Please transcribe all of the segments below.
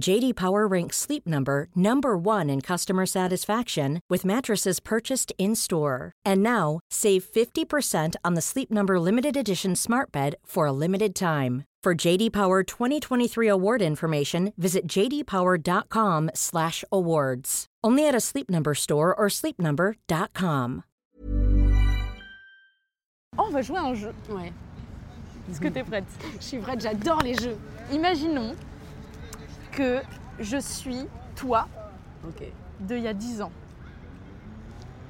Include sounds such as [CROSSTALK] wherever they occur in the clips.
JD Power ranks Sleep Number number 1 in customer satisfaction with mattresses purchased in-store. And now, save 50% on the Sleep Number limited edition Smart Bed for a limited time. For JD Power 2023 award information, visit jdpower.com/awards. Only at a Sleep Number store or sleepnumber.com. Oh, on va jouer à un jeu. Ouais, Est-ce que t'es prête je suis prête, j'adore les jeux. Imaginons que je suis toi de il y a 10 ans.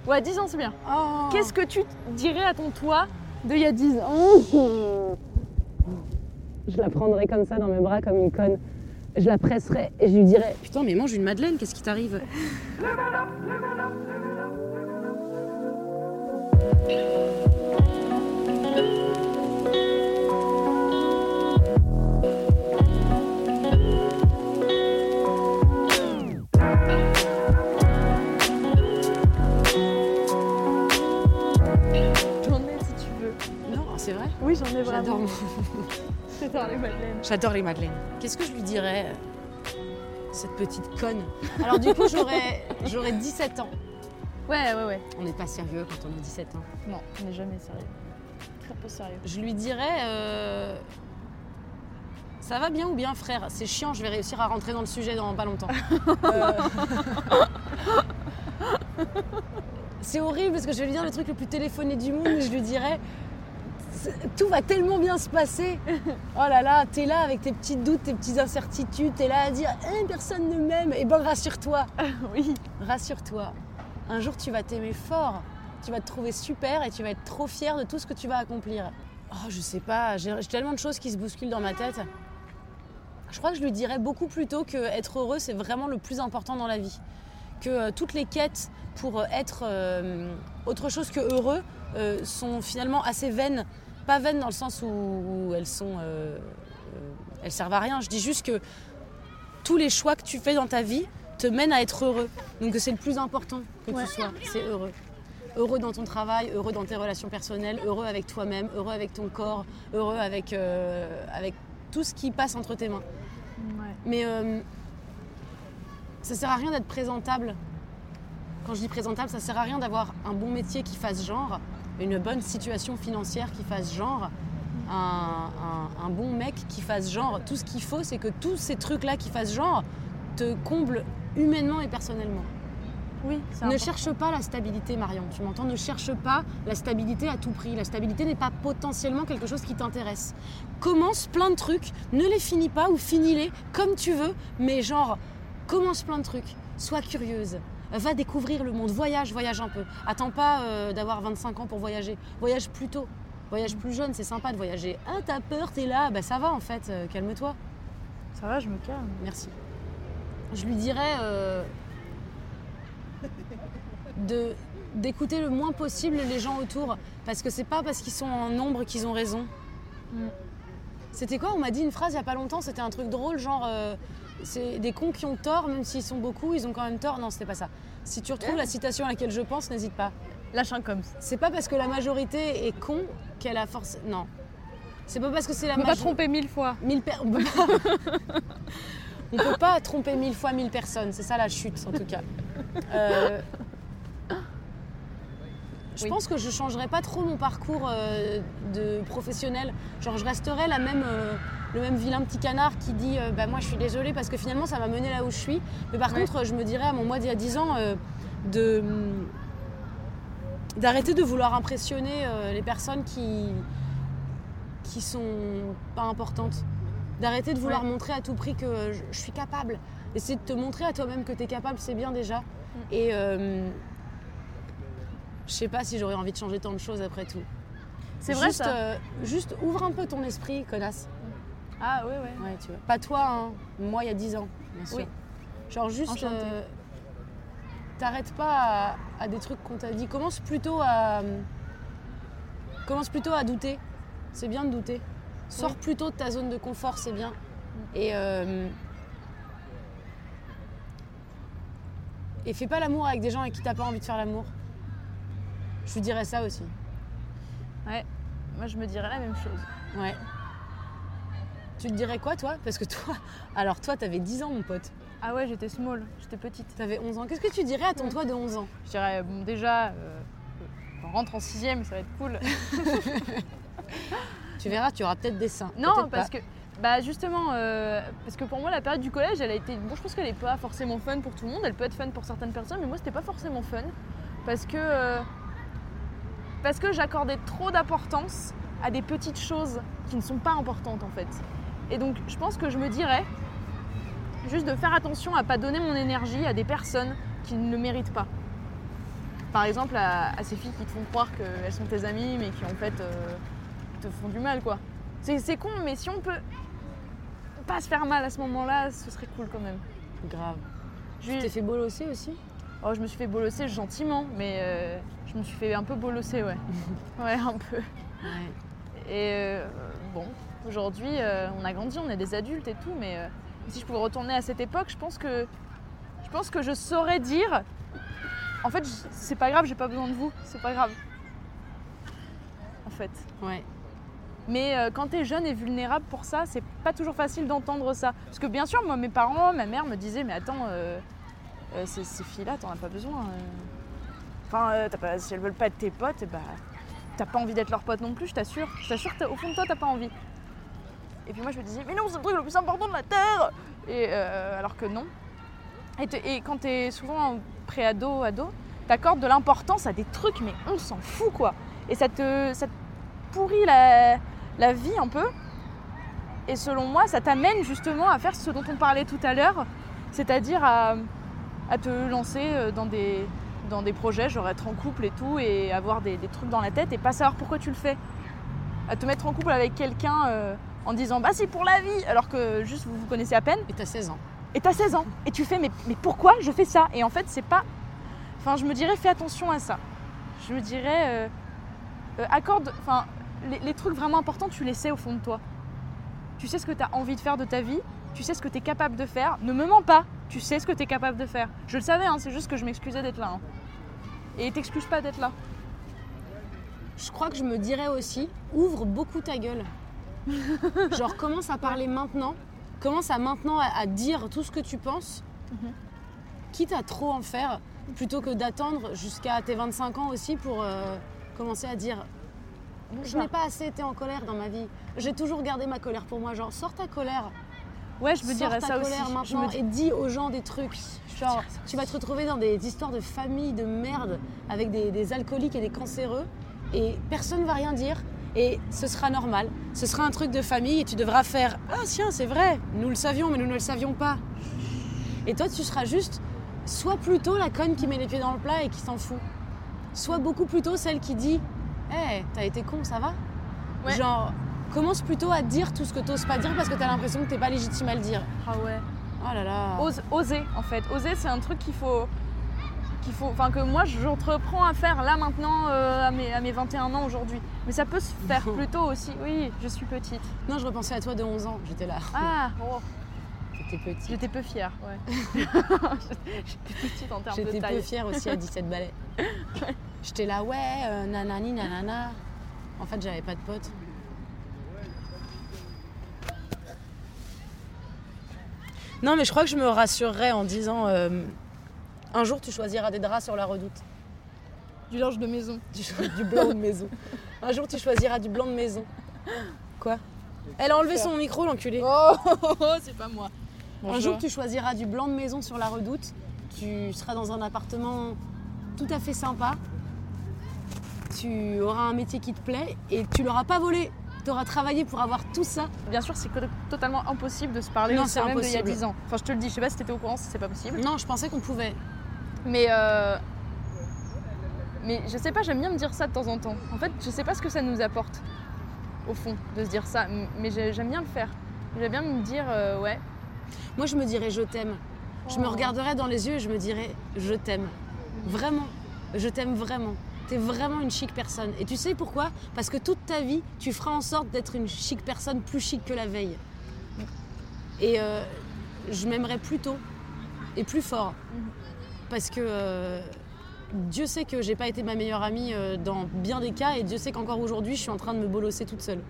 Ouais, 10 ans, c'est bien. Oh Qu'est-ce que tu dirais à ton toi de il y a 10 ans [LAUGHS] Je la prendrais comme ça dans mes bras comme une conne. Je la presserais et je lui dirais Putain, mais mange une madeleine, qu'est-ce qui t'arrive J'adore vraiment. [LAUGHS] J'adore les madeleines. J'adore les madeleines. Qu'est-ce que je lui dirais Cette petite conne? Alors du coup, j'aurais j'aurais 17 ans. Ouais, ouais, ouais. On n'est pas sérieux quand on a 17 ans. Non, on n'est jamais sérieux. Très peu sérieux. Je lui dirais euh, Ça va bien ou bien frère? C'est chiant, je vais réussir à rentrer dans le sujet dans pas longtemps. [LAUGHS] Euh, C'est horrible parce que je vais lui dire le truc le plus téléphoné du monde, mais je lui dirais tout va tellement bien se passer. [LAUGHS] Oh là là, t'es là avec tes petits doutes, tes petites incertitudes, t'es là à dire Eh, personne ne m'aime. Et ben rassure-toi, [LAUGHS] oui. rassure-toi. Un jour tu vas t'aimer fort, tu vas te trouver super et tu vas être trop fier de tout ce que tu vas accomplir. Oh, je sais pas, j'ai tellement de choses qui se bousculent dans ma tête. Je crois que je lui dirais beaucoup plus tôt que être heureux, c'est vraiment le plus important dans la vie. Que euh, toutes les quêtes pour euh, être euh, autre chose que heureux euh, sont finalement assez vaines. Pas vaines dans le sens où, où elles sont. euh, euh, elles servent à rien. Je dis juste que tous les choix que tu fais dans ta vie te mènent à être heureux. Donc c'est le plus important que Ouais. tu sois, c'est heureux. Heureux dans ton travail, heureux dans tes relations personnelles, heureux avec toi-même, heureux avec ton corps, heureux avec, euh, avec tout ce qui passe entre tes mains. Ouais. Mais euh, ça sert à rien d'être présentable. Quand je dis présentable, ça sert à rien d'avoir un bon métier qui fasse genre, une bonne situation financière qui fasse genre, un, un- un bon mec qui fasse genre. Tout ce qu'il faut, c'est que tous ces trucs-là qui fassent genre te comblent humainement et personnellement. Oui, Ne important. cherche pas la stabilité, Marion. Tu m'entends? Ne cherche pas la stabilité à tout prix. La stabilité n'est pas potentiellement quelque chose qui t'intéresse. Commence plein de trucs, ne les finis pas ou finis-les comme tu veux, mais genre, commence plein de trucs. Sois curieuse. Va découvrir le monde. Voyage, voyage un peu. Attends pas euh, d'avoir 25 ans pour voyager. Voyage plus tôt. Voyage plus jeune, c'est sympa de voyager. Ah, t'as peur, t'es là. Bah ça va en fait, euh, calme-toi. Ça va, je me calme. Merci. Je lui dirais euh, de d'écouter le moins possible les gens autour, parce que c'est pas parce qu'ils sont en nombre qu'ils ont raison. Mm. C'était quoi? On m'a dit une phrase il y a pas longtemps. C'était un truc drôle, genre euh, c'est des cons qui ont tort, même s'ils sont beaucoup, ils ont quand même tort. Non, c'était pas ça. Si tu retrouves la citation à laquelle je pense, n'hésite pas. Lâche un coms. C'est pas parce que la majorité est con qu'elle a force. Non. C'est pas parce que c'est la On peut pas majorité. tromper mille fois. Mille per- On peut pas... [LAUGHS] On peut pas tromper mille fois mille personnes, c'est ça la chute en tout cas. Euh, Je Oui. pense que je changerais pas trop mon parcours euh, de professionnel. Genre je resterais la même, euh, le même vilain petit canard qui dit euh, bah moi je suis désolée parce que finalement ça m'a mené là où je suis. Mais par Ouais. contre je me dirais à mon moi d'il y a 10 ans euh, de d'arrêter de vouloir impressionner euh, les personnes qui qui sont pas importantes. D'arrêter de vouloir Ouais. montrer à tout prix que je, je suis capable. Essayer de te montrer à toi-même que tu es capable, c'est bien déjà. Mm. Et je sais pas si j'aurais envie de changer tant de choses après tout. C'est vrai Juste, ça. euh, juste ouvre un peu ton esprit, connasse. Ah ouais, ouais. Ouais, tu vois. Pas toi, hein. moi il y a 10 ans, bien sûr. Oui. Genre juste. Euh, T'arrêtes pas à, à des trucs qu'on t'a dit. Commence plutôt à. Commence plutôt à douter. C'est bien de douter. Sors Oui. plutôt de ta zone de confort, c'est bien. Et, euh, et fais pas l'amour avec des gens avec qui t'as pas envie de faire l'amour. Je lui dirais ça aussi. Ouais. Moi, je me dirais la même chose. Ouais. Tu te dirais quoi, toi Parce que toi, [LAUGHS] alors toi, t'avais 10 ans, mon pote. Ah ouais, j'étais small, j'étais petite. T'avais 11 ans. Qu'est-ce que tu dirais à ton toi de 11 ans Je dirais, bon, déjà, euh, on rentre en sixième, ça va être cool. [LAUGHS] Tu verras, tu auras peut-être des seins. Non, parce pas. que, bah justement, euh, parce que pour moi, la période du collège, elle a été. Bon, je pense qu'elle est pas forcément fun pour tout le monde. Elle peut être fun pour certaines personnes, mais moi, c'était pas forcément fun. Parce que. euh, parce que j'accordais trop d'importance à des petites choses qui ne sont pas importantes, en fait. Et donc, je pense que je me dirais juste de faire attention à pas donner mon énergie à des personnes qui ne le méritent pas. Par exemple, à, à ces filles qui te font croire qu'elles sont tes amies, mais qui en fait euh, te font du mal, quoi. C'est con, mais si on peut pas se faire mal à ce moment-là, ce serait cool quand même. Grave. Je, Tu t'es fait bolosser aussi? Oh, je me suis fait bolosser gentiment, mais euh, je me suis fait un peu bolosser, ouais. [LAUGHS] ouais, un peu. Ouais. Et euh, bon, aujourd'hui, euh, on a grandi, on est des adultes et tout, mais euh, si je pouvais retourner à cette époque, je pense que je pense que je saurais dire. En fait, c'est pas grave, j'ai pas besoin de vous, c'est pas grave. En fait. Ouais. Mais euh, quand t'es jeune et vulnérable pour ça, c'est pas toujours facile d'entendre ça. Parce que bien sûr, moi, mes parents, ma mère me disaient, mais attends, euh, euh, ces, ces filles-là, t'en as pas besoin. Enfin, t'as pas, si elles veulent pas être tes potes, bah, t'as pas envie d'être leur pote non plus, je t'assure. Je t'assure, t'as- au fond de toi, t'as pas envie. Et puis moi, je me disais, mais non, c'est le truc le plus important de la Terre Et euh, alors que non. Et, quand t'es souvent pré-ado, ado, t'accordes de l'importance à des trucs, mais on s'en fout, quoi. Et ça te, ça te pourrit la, la vie un peu. Et selon moi, ça t'amène justement à faire ce dont on parlait tout à l'heure, c'est-à-dire à, te lancer euh, dans des, dans des projets, genre être en couple et tout, et avoir des, des trucs dans la tête et pas savoir pourquoi tu le fais. À te mettre en couple avec quelqu'un euh, en disant bah c'est pour la vie, alors que juste vous vous connaissez à peine, Et t'as 16 ans. et t'as 16 ans, et tu fais mais, mais pourquoi je fais ça? Et en fait, c'est pas. Enfin, je me dirais fais attention à ça. Je me dirais euh, euh, accorde. Enfin, les, les trucs vraiment importants, tu les sais au fond de toi. Tu sais ce que tu as envie de faire de ta vie, tu sais ce que tu es capable de faire. Ne me mens pas, tu sais ce que tu es capable de faire. Je le savais, hein, c'est juste que je m'excusais d'être là. hein. Et t'excuses pas d'être là. Je crois que je me dirais aussi, ouvre beaucoup ta gueule. [LAUGHS] Genre, commence à parler maintenant. Commence à maintenant à, à dire tout ce que tu penses. Mhm. Quitte à trop en faire, plutôt que d'attendre jusqu'à tes 25 ans aussi pour euh, commencer à dire Je n'ai pas assez été en colère dans ma vie. J'ai toujours gardé ma colère pour moi. Genre, sors ta colère. Ouais, je me dirais ça aussi. colère Je maintenant me dis- et dis aux gens des trucs. Genre, tu vas te retrouver dans des histoires de famille de merde avec des, des alcooliques et des cancéreux et personne va rien dire et ce sera normal. Ce sera un truc de famille et tu devras faire Ah, tiens, c'est vrai, nous le savions, mais nous ne le savions pas. Et toi, tu seras juste soit plutôt la conne qui met les pieds dans le plat et qui s'en fout, soit beaucoup plutôt celle qui dit Hé, t'as été con, ça va Ouais. Genre, commence plutôt à dire tout ce que t'oses pas dire parce que t'as l'impression que t'es pas légitime à le dire. Ah ouais. Oh là là. Ose- oser en fait. Oser c'est un truc qu'il faut qu'il faut enfin que moi j'entreprends à faire là maintenant euh, à, mes, à mes 21 ans aujourd'hui. Mais ça peut se faire plus tôt aussi. Oui, je suis petite. Non, je repensais à toi de 11 ans. J'étais là. Ah, [LAUGHS] oh, J'étais petite. j'étais peu fière, ouais. [LAUGHS] j'étais petite en termes de J'étais peu taille. fière aussi à 17 balais. [LAUGHS] J'étais là, ouais, euh, nanani, nanana. En fait, j'avais pas de potes. Non, mais je crois que je me rassurerais en disant euh, un jour tu choisiras des draps sur la redoute. Du linge de maison. Du, du blanc de maison. Un jour tu choisiras du blanc de maison. Quoi? Elle a enlevé son micro, l'enculé. Oh, [LAUGHS] c'est pas moi. Un jour, tu choisiras du blanc de maison sur la redoute. Tu seras dans un appartement tout à fait sympa. Tu auras un métier qui te plaît et tu l'auras pas volé. Tu auras travaillé pour avoir tout ça. Bien sûr, c'est totalement impossible de se parler Non, c'est même d'il y a impossible. 10 ans. Enfin, je te le dis, je sais pas si t'étais au courant, si c'est pas possible. Non, je pensais qu'on pouvait. Mais euh, mais je sais pas, j'aime bien me dire ça de temps en temps. En fait, je sais pas ce que ça nous apporte au fond de se dire ça, mais j'ai- j'aime bien le faire. J'aime bien me dire euh, ouais. Moi, je me dirais je t'aime. Je me Oh. regarderais dans les yeux et je me dirais je t'aime. Vraiment. Je t'aime vraiment. T'es vraiment une chic personne. Et tu sais pourquoi? Parce que toute ta vie, tu feras en sorte d'être une chic personne plus chic que la veille. Et euh, je m'aimerais plus tôt et plus fort. Parce que euh, Dieu sait que j'ai pas été ma meilleure amie euh, dans bien des cas et Dieu sait qu'encore aujourd'hui, je suis en train de me bolosser toute seule.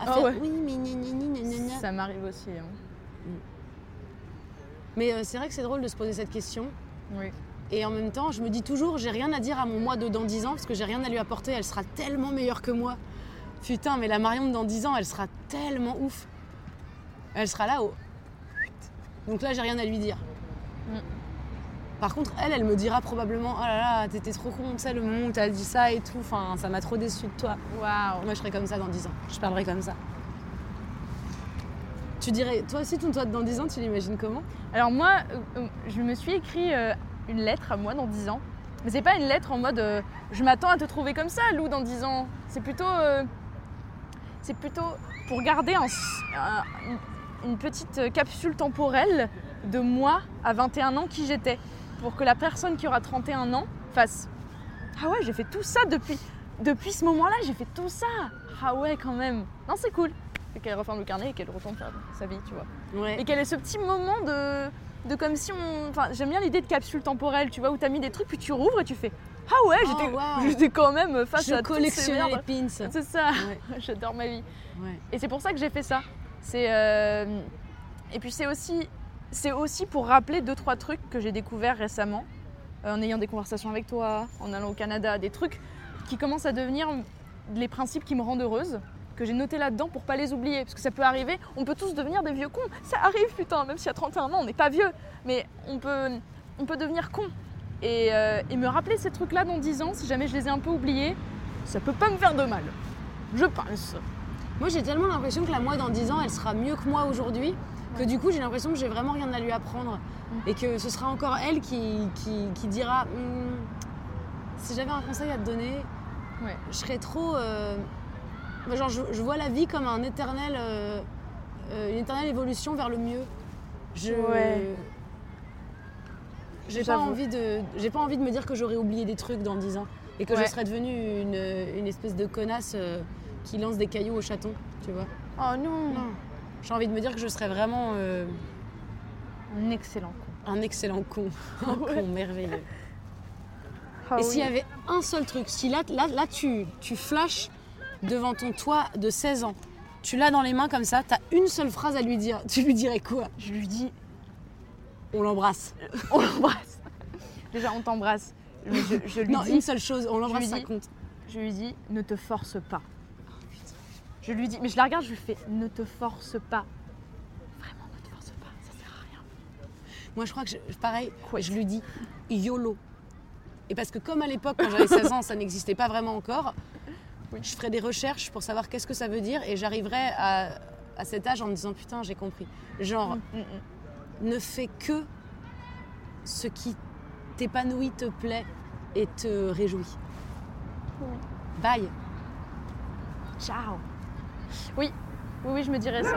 À Ah faire, ouais. oui, mais gna, gna, gna, gna, gna. Ça m'arrive aussi. hein. Mais euh, c'est vrai que c'est drôle de se poser cette question. Oui. Et en même temps, je me dis toujours, j'ai rien à dire à mon moi de dans 10 ans parce que j'ai rien à lui apporter. Elle sera tellement meilleure que moi. Putain, mais la Marion de dans 10 ans, elle sera tellement ouf. Elle sera là au. Donc là, j'ai rien à lui dire. Mm. Par contre, elle, elle me dira probablement Oh là là, t'étais trop con, tu sais, le moment où t'as dit ça et tout. Enfin, ça m'a trop déçu de toi. Waouh. Moi, je serai comme ça dans 10 ans. Je parlerai comme ça. Tu dirais, toi aussi, ton toi dans 10 ans, tu l'imagines comment? Alors moi, euh, euh, je me suis écrit euh, une lettre à moi dans 10 ans. Mais c'est pas une lettre en mode euh, je m'attends à te trouver comme ça, Lou, dans 10 ans. C'est plutôt, c'est plutôt pour garder un s- un- une, petite capsule temporelle de moi à 21 ans qui j'étais. Pour que la personne qui aura 31 ans fasse Ah ouais, j'ai fait tout ça depuis, depuis ce moment-là, j'ai fait tout ça. Ah ouais, quand même. Non, c'est cool. Et qu'elle referme le carnet et qu'elle retourne faire sa vie, tu vois. Ouais. Et quel est ce petit moment de, de comme si on. Enfin, j'aime bien l'idée de capsule temporelle, tu vois, où t'as mis des trucs, puis tu rouvres et tu fais Ah ouais, Oh, j'étais j'étais quand même face Je à toutes ces les pins. C'est ça, Ouais, [LAUGHS] j'adore ma vie. ouais. Et c'est pour ça que j'ai fait ça. C'est. euh, Et puis c'est aussi. C'est aussi pour rappeler deux, trois trucs que j'ai découverts récemment, euh, en ayant des conversations avec toi, en allant au Canada, des trucs qui commencent à devenir les principes qui me rendent heureuse, que j'ai noté là-dedans pour pas les oublier. Parce que ça peut arriver, on peut tous devenir des vieux cons. Ça arrive, putain, même si à 31 ans, on n'est pas vieux. Mais on peut, on peut devenir con. Et, euh, me rappeler ces trucs-là dans 10 ans, si jamais je les ai un peu oubliés, ça peut pas me faire de mal. Je pense. Moi, j'ai tellement l'impression que la moi dans 10 ans, elle sera mieux que moi aujourd'hui, que du coup, j'ai l'impression que j'ai vraiment rien à lui apprendre. Et que ce sera encore elle qui, qui, qui dira Hmm, si j'avais un conseil à te donner, Ouais. je serais trop. euh, bah, genre, je, je vois la vie comme un éternel, euh, euh, une éternelle évolution vers le mieux. Je. Ouais. J'ai pas, envie de, j'ai pas envie de me dire que j'aurais oublié des trucs dans 10 ans et que Ouais. je serais devenue une, une espèce de connasse euh, qui lance des cailloux au chaton, tu vois. Oh non, Non. J'ai envie de me dire que je serais vraiment euh, Un excellent con. un excellent con. [LAUGHS] Un con merveilleux. Ah Et oui. s'il y avait un seul truc, si là, là, là tu, tu flashes devant ton toit de 16 ans, tu l'as dans les mains comme ça, t'as une seule phrase à lui dire, tu lui dirais quoi? Je lui dis, On l'embrasse. [LAUGHS] on l'embrasse. Déjà, on t'embrasse. Je, je lui Non, dis, une seule chose, on l'embrasse, ça compte. je lui dis, ne te force pas. Je lui dis, mais je la regarde, je lui fais, ne te force pas. Vraiment, ne te force pas, ça sert à rien. Moi, je crois que, je- pareil, Quoi je lui dis YOLO. Et parce que comme à l'époque, quand j'avais 16 ans, ça n'existait pas vraiment encore, je ferais des recherches pour savoir qu'est-ce que ça veut dire et j'arriverais à, à cet âge en me disant putain, j'ai compris. Genre, Mm, mm. ne fais que ce qui t'épanouit, te plaît et te réjouit. Bye. Ciao. Oui, oui, oui, je me dirais ça.